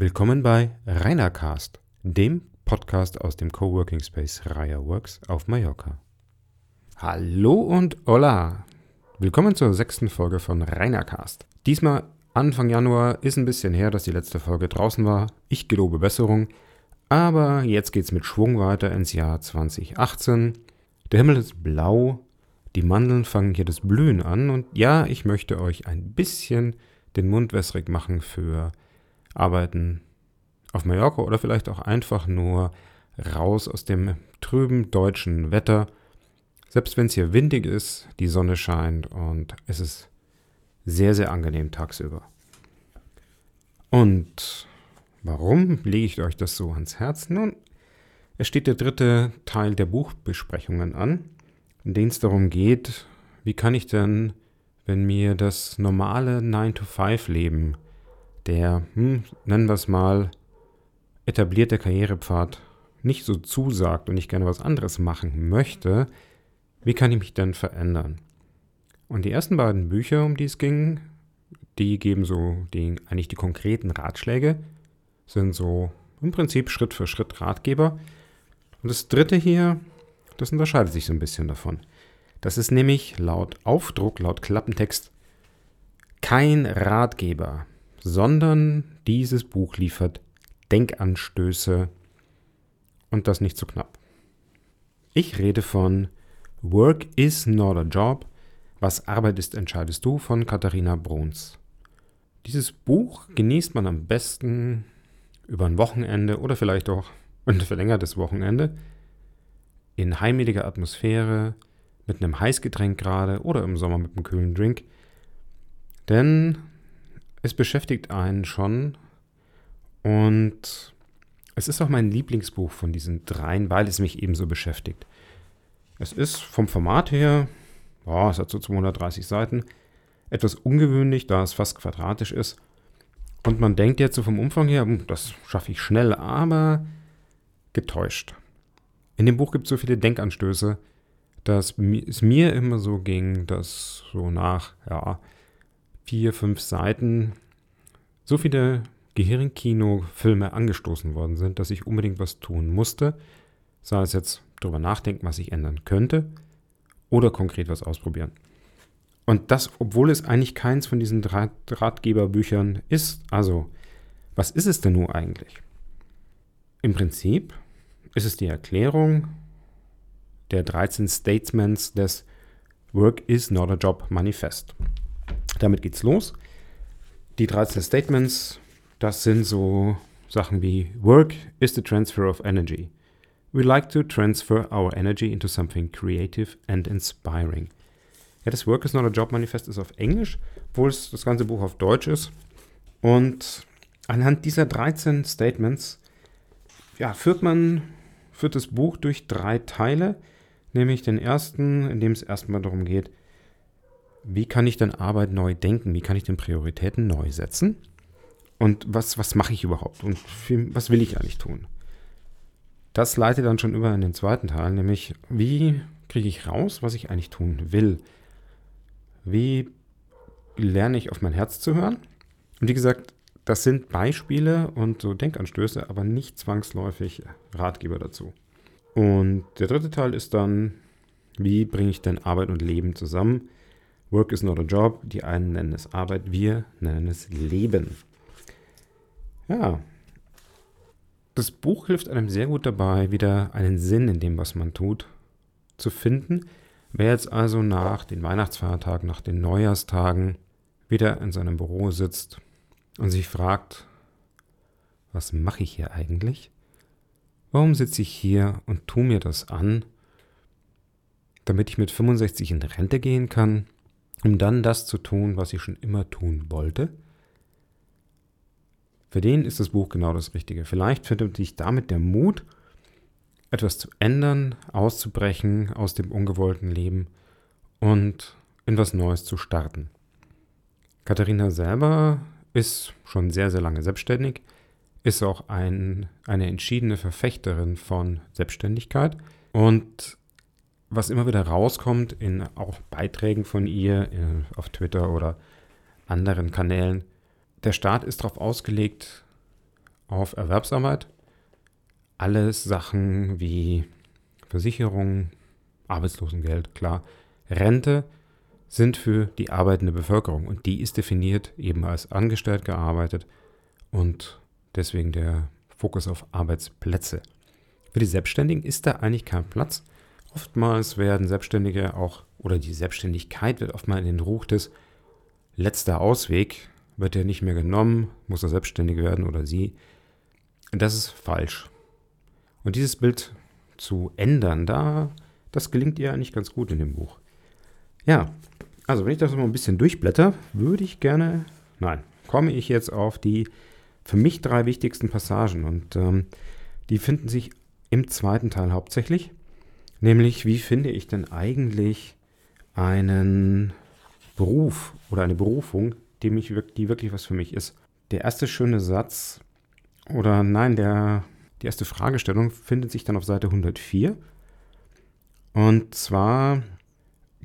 Willkommen bei Reinercast, dem Podcast aus dem Coworking Space Raya Works auf Mallorca. Hallo und hola! Willkommen zur sechsten Folge von Reinercast. Diesmal Anfang Januar ist ein bisschen her, dass die letzte Folge draußen war. Ich gelobe Besserung. Aber jetzt geht's mit Schwung weiter ins Jahr 2018. Der Himmel ist blau, die Mandeln fangen hier das Blühen an und ja, ich möchte euch ein bisschen den Mund wässrig machen für Arbeiten auf Mallorca oder vielleicht auch einfach nur raus aus dem trüben deutschen Wetter. Selbst wenn es hier windig ist, die Sonne scheint und es ist sehr, sehr angenehm tagsüber. Und warum lege ich euch das so ans Herz? Nun, es steht der dritte Teil der Buchbesprechungen an, in dem es darum geht, wie kann ich denn, wenn mir das normale 9-to-5-Leben, der, hm, nennen wir es mal, etablierte Karrierepfad nicht so zusagt und ich gerne was anderes machen möchte, wie kann ich mich denn verändern? Und die ersten beiden Bücher, um die es ging, die geben so die, eigentlich die konkreten Ratschläge, sind so im Prinzip Schritt für Schritt Ratgeber. Und das dritte hier, das unterscheidet sich so ein bisschen davon. Das ist nämlich laut Aufdruck, laut Klappentext kein Ratgeber, sondern dieses Buch liefert Denkanstöße und das nicht zu knapp. Ich rede von Work is not a job. Was Arbeit ist, entscheidest du von Katharina Bruns. Dieses Buch genießt man am besten über ein Wochenende oder vielleicht auch ein verlängertes Wochenende in heimeliger Atmosphäre, mit einem Heißgetränk gerade oder im Sommer mit einem kühlen Drink. Denn es beschäftigt einen schon und es ist auch mein Lieblingsbuch von diesen dreien, weil es mich ebenso beschäftigt. Es ist vom Format her, oh, es hat so 230 Seiten, etwas ungewöhnlich, da es fast quadratisch ist. Und man denkt jetzt so vom Umfang her, hm, das schaffe ich schnell, aber getäuscht. In dem Buch gibt es so viele Denkanstöße, dass es mir immer so ging, dass so nach ja, vier, fünf Seiten so viele Gehirnkino-Filme angestoßen worden sind, dass ich unbedingt was tun musste, sei es jetzt darüber nachdenken, was ich ändern könnte, oder konkret was ausprobieren. Und das, obwohl es eigentlich keins von diesen Ratgeberbüchern ist. Also, was ist es denn nun eigentlich? Im Prinzip ist es die Erklärung der 13 Statements des Work is not a Job Manifest. Damit geht's los. Die 13 Statements, das sind so Sachen wie Work is the transfer of energy. We like to transfer our energy into something creative and inspiring. Ja, das Work is not a Job Manifest ist auf Englisch, obwohl es das ganze Buch auf Deutsch ist. Und anhand dieser 13 Statements ja, führt man führt das Buch durch drei Teile, nämlich den ersten, in dem es erstmal darum geht, wie kann ich denn Arbeit neu denken, wie kann ich denn Prioritäten neu setzen und was, was mache ich überhaupt und was will ich eigentlich tun. Das leitet dann schon über in den zweiten Teil, nämlich wie kriege ich raus, was ich eigentlich tun will. Wie lerne ich auf mein Herz zu hören? Und wie gesagt, das sind Beispiele und so Denkanstöße, aber nicht zwangsläufig Ratgeber dazu. Und der dritte Teil ist dann, wie bringe ich denn Arbeit und Leben zusammen? Work is not a job. Die einen nennen es Arbeit, wir nennen es Leben. Ja. Das Buch hilft einem sehr gut dabei, wieder einen Sinn in dem, was man tut, zu finden Wer jetzt also nach den Weihnachtsfeiertagen, nach den Neujahrstagen wieder in seinem Büro sitzt und sich fragt, was mache ich hier eigentlich? Warum sitze ich hier und tue mir das an, damit ich mit 65 in Rente gehen kann, um dann das zu tun, was ich schon immer tun wollte? Für den ist das Buch genau das Richtige. Vielleicht findet sich damit der Mut, etwas zu ändern, auszubrechen aus dem ungewollten Leben und in was Neues zu starten. Katharina selber ist schon sehr, sehr lange selbstständig, ist auch ein, eine entschiedene Verfechterin von Selbstständigkeit und was immer wieder rauskommt in auch Beiträgen von ihr äh, auf Twitter oder anderen Kanälen, der Staat ist darauf ausgelegt, auf Erwerbsarbeit. Alles Sachen wie Versicherung, Arbeitslosengeld, klar, Rente sind für die arbeitende Bevölkerung und die ist definiert eben als angestellt gearbeitet und deswegen der Fokus auf Arbeitsplätze. Für die Selbstständigen ist da eigentlich kein Platz. Oftmals werden Selbstständige auch, oder die Selbstständigkeit wird oftmals in den Ruch des letzter Ausweg, wird er nicht mehr genommen, muss er selbstständig werden oder sie. Das ist falsch. Und dieses Bild zu ändern, da, das gelingt ihr eigentlich ganz gut in dem Buch. Ja, also wenn ich das mal ein bisschen durchblätter, würde ich gerne, nein, komme ich jetzt auf die für mich drei wichtigsten Passagen und ähm, die finden sich im zweiten Teil hauptsächlich, nämlich wie finde ich denn eigentlich einen Beruf oder eine Berufung, die, mich, die wirklich was für mich ist. Der erste schöne Satz oder nein, der, die erste Fragestellung findet sich dann auf Seite 104. Und zwar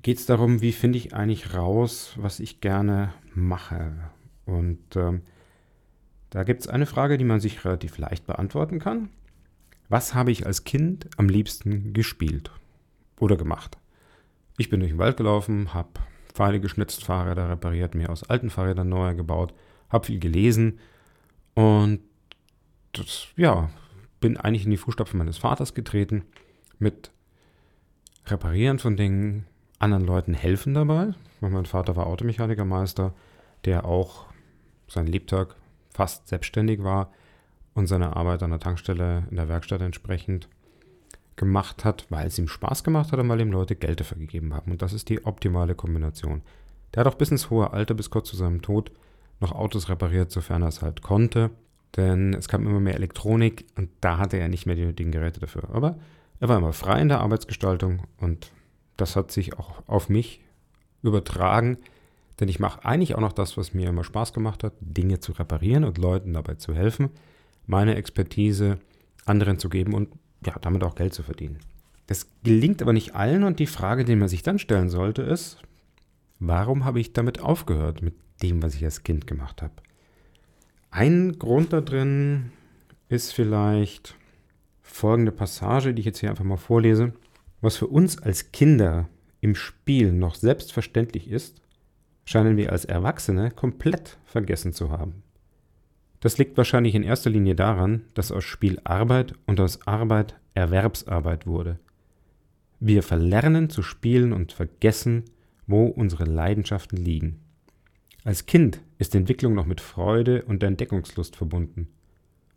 geht es darum, wie finde ich eigentlich raus, was ich gerne mache. Und ähm, da gibt es eine Frage, die man sich relativ leicht beantworten kann. Was habe ich als Kind am liebsten gespielt oder gemacht? Ich bin durch den Wald gelaufen, habe Pfeile geschnitzt, Fahrräder repariert, mir aus alten Fahrrädern neue gebaut, habe viel gelesen und das, ja, bin eigentlich in die Fußstapfen meines Vaters getreten mit Reparieren von Dingen, anderen Leuten helfen dabei. Mein Vater war Automechanikermeister, der auch sein Lebtag fast selbstständig war und seine Arbeit an der Tankstelle in der Werkstatt entsprechend gemacht hat, weil es ihm Spaß gemacht hat und weil ihm Leute Geld dafür gegeben haben. Und das ist die optimale Kombination. Der hat auch bis ins hohe Alter, bis kurz zu seinem Tod, noch Autos repariert, sofern er es halt konnte. Denn es kam immer mehr Elektronik und da hatte er nicht mehr die nötigen Geräte dafür. Aber er war immer frei in der Arbeitsgestaltung und das hat sich auch auf mich übertragen. Denn ich mache eigentlich auch noch das, was mir immer Spaß gemacht hat, Dinge zu reparieren und Leuten dabei zu helfen, meine Expertise anderen zu geben und ja, damit auch Geld zu verdienen. Das gelingt aber nicht allen und die Frage, die man sich dann stellen sollte, ist, warum habe ich damit aufgehört, mit dem, was ich als Kind gemacht habe? Ein Grund da drin ist vielleicht folgende Passage, die ich jetzt hier einfach mal vorlese. Was für uns als Kinder im Spiel noch selbstverständlich ist, scheinen wir als Erwachsene komplett vergessen zu haben. Das liegt wahrscheinlich in erster Linie daran, dass aus Spiel Arbeit und aus Arbeit Erwerbsarbeit wurde. Wir verlernen zu spielen und vergessen, wo unsere Leidenschaften liegen. Als Kind ist Entwicklung noch mit Freude und Entdeckungslust verbunden.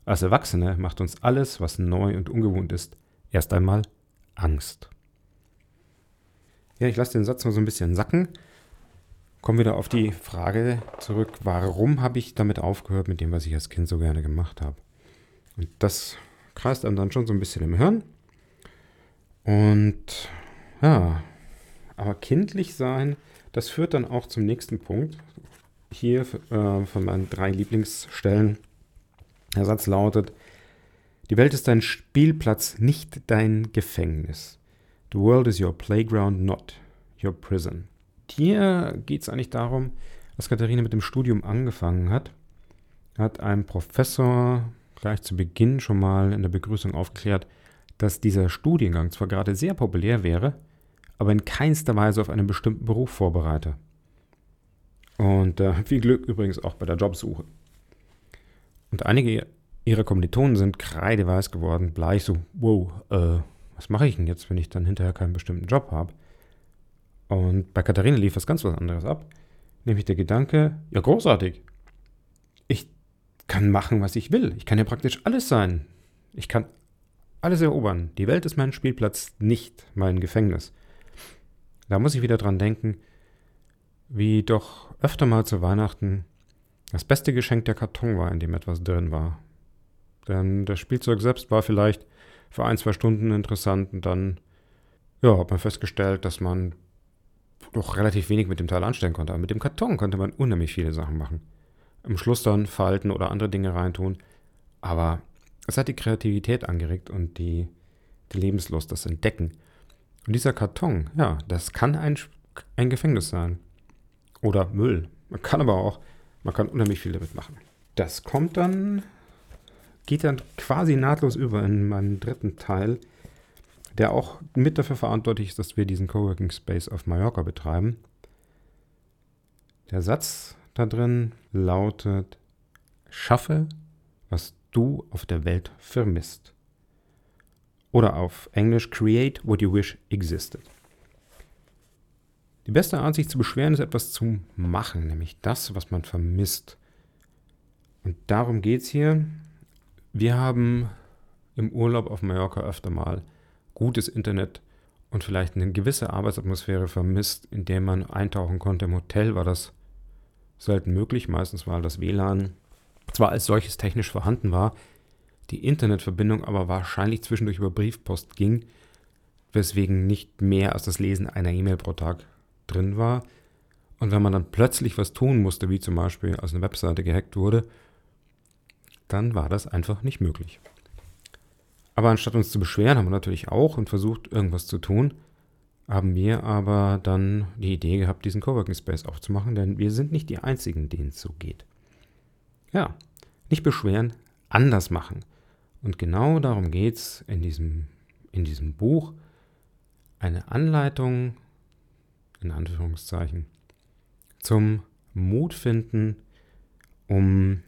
Als Erwachsene macht uns alles, was neu und ungewohnt ist, erst einmal Angst. Ja, ich lasse den Satz mal so ein bisschen sacken kommen wieder auf die Frage zurück, warum habe ich damit aufgehört mit dem, was ich als Kind so gerne gemacht habe? Und das kreist einem dann schon so ein bisschen im Hirn. Und ja, aber kindlich sein, das führt dann auch zum nächsten Punkt. Hier äh, von meinen drei Lieblingsstellen. Der Satz lautet, die Welt ist dein Spielplatz, nicht dein Gefängnis. The world is your playground, not your prison. Hier geht es eigentlich darum, dass Katharina mit dem Studium angefangen hat. Hat ein Professor gleich zu Beginn schon mal in der Begrüßung aufgeklärt, dass dieser Studiengang zwar gerade sehr populär wäre, aber in keinster Weise auf einen bestimmten Beruf vorbereite. Und äh, viel Glück übrigens auch bei der Jobsuche. Und einige ihrer Kommilitonen sind kreideweiß geworden, bleich so, wow, äh, was mache ich denn jetzt, wenn ich dann hinterher keinen bestimmten Job habe? Und bei Katharina lief was ganz was anderes ab. Nämlich der Gedanke, ja großartig. Ich kann machen, was ich will. Ich kann ja praktisch alles sein. Ich kann alles erobern. Die Welt ist mein Spielplatz, nicht mein Gefängnis. Da muss ich wieder dran denken, wie doch öfter mal zu Weihnachten das beste Geschenk der Karton war, in dem etwas drin war. Denn das Spielzeug selbst war vielleicht für ein, zwei Stunden interessant und dann ja, hat man festgestellt, dass man doch relativ wenig mit dem Teil anstellen konnte. Aber mit dem Karton konnte man unheimlich viele Sachen machen. Im Schluss dann falten oder andere Dinge reintun. Aber es hat die Kreativität angeregt und die, die Lebenslust, das Entdecken. Und dieser Karton, ja, das kann ein, ein Gefängnis sein. Oder Müll. Man kann aber auch, man kann unheimlich viel damit machen. Das kommt dann geht dann quasi nahtlos über in meinen dritten Teil, der auch mit dafür verantwortlich ist, dass wir diesen Coworking Space auf Mallorca betreiben. Der Satz da drin lautet, schaffe, was du auf der Welt vermisst. Oder auf Englisch, create what you wish existed. Die beste Art, sich zu beschweren, ist etwas zu machen, nämlich das, was man vermisst. Und darum geht es hier. Wir haben im Urlaub auf Mallorca öfter mal gutes Internet und vielleicht eine gewisse Arbeitsatmosphäre vermisst, in der man eintauchen konnte. Im Hotel war das selten möglich. Meistens war das WLAN zwar als solches technisch vorhanden war, die Internetverbindung aber wahrscheinlich zwischendurch über Briefpost ging, weswegen nicht mehr als das Lesen einer E-Mail pro Tag drin war. Und wenn man dann plötzlich was tun musste, wie zum Beispiel als eine Webseite gehackt wurde, dann war das einfach nicht möglich. Aber anstatt uns zu beschweren, haben wir natürlich auch und versucht, irgendwas zu tun, haben wir aber dann die Idee gehabt, diesen Coworking Space aufzumachen, denn wir sind nicht die Einzigen, denen es so geht. Ja, nicht beschweren, anders machen. Und genau darum geht es in diesem, in diesem Buch. Eine Anleitung in Anführungszeichen, zum Mut finden, um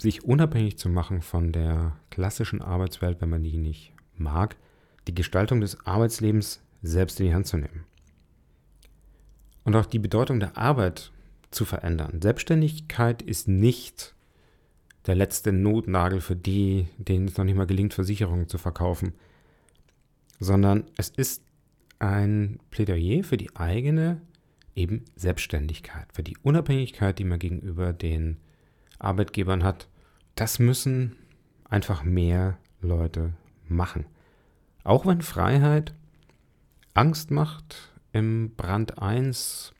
sich unabhängig zu machen von der klassischen Arbeitswelt, wenn man die nicht mag, die Gestaltung des Arbeitslebens selbst in die Hand zu nehmen. Und auch die Bedeutung der Arbeit zu verändern. Selbstständigkeit ist nicht der letzte Notnagel für die, denen es noch nicht mal gelingt, Versicherungen zu verkaufen, sondern es ist ein Plädoyer für die eigene eben Selbstständigkeit, für die Unabhängigkeit, die man gegenüber den Arbeitgebern hat. Das müssen einfach mehr Leute machen. Auch wenn Freiheit Angst macht, im Brand 1,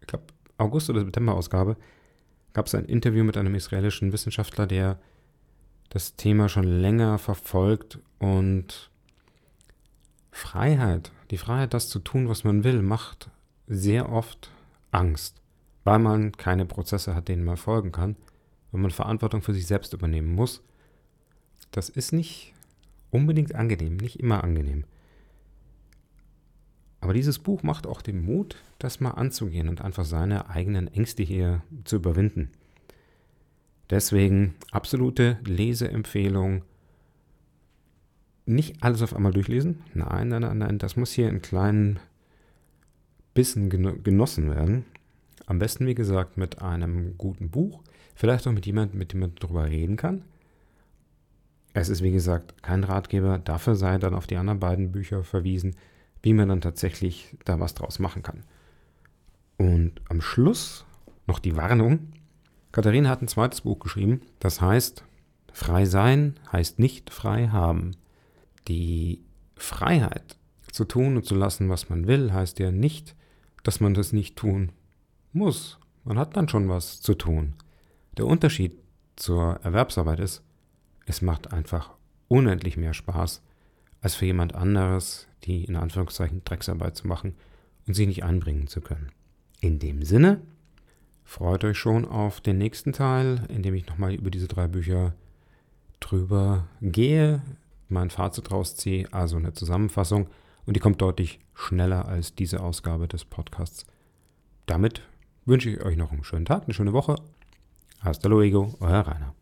ich glaube August- oder September-Ausgabe, gab es ein Interview mit einem israelischen Wissenschaftler, der das Thema schon länger verfolgt und Freiheit, die Freiheit, das zu tun, was man will, macht sehr oft Angst, weil man keine Prozesse hat, denen man folgen kann, wenn man Verantwortung für sich selbst übernehmen muss. Das ist nicht unbedingt angenehm, nicht immer angenehm. Aber dieses Buch macht auch den Mut, das mal anzugehen und einfach seine eigenen Ängste hier zu überwinden. Deswegen absolute Leseempfehlung nicht alles auf einmal durchlesen. Nein, nein, nein, nein. Das muss hier in kleinen Bissen genossen werden. Am besten, wie gesagt, mit einem guten Buch. Vielleicht auch mit jemandem, mit dem man darüber reden kann. Es ist, wie gesagt, kein Ratgeber. Dafür sei dann auf die anderen beiden Bücher verwiesen, wie man dann tatsächlich da was draus machen kann. Und am Schluss noch die Warnung. Katharina hat ein zweites Buch geschrieben. Das heißt, frei sein heißt nicht frei haben. Die Freiheit zu tun und zu lassen, was man will, heißt ja nicht, dass man das nicht tun muss. Man hat dann schon was zu tun. Der Unterschied zur Erwerbsarbeit ist, es macht einfach unendlich mehr Spaß, als für jemand anderes die in Anführungszeichen Drecksarbeit zu machen und sie nicht einbringen zu können. In dem Sinne, freut euch schon auf den nächsten Teil, in dem ich nochmal über diese drei Bücher drüber gehe, mein Fazit rausziehe, also eine Zusammenfassung. Und die kommt deutlich schneller als diese Ausgabe des Podcasts. Damit wünsche ich euch noch einen schönen Tag, eine schöne Woche. Hasta luego, euer Rainer.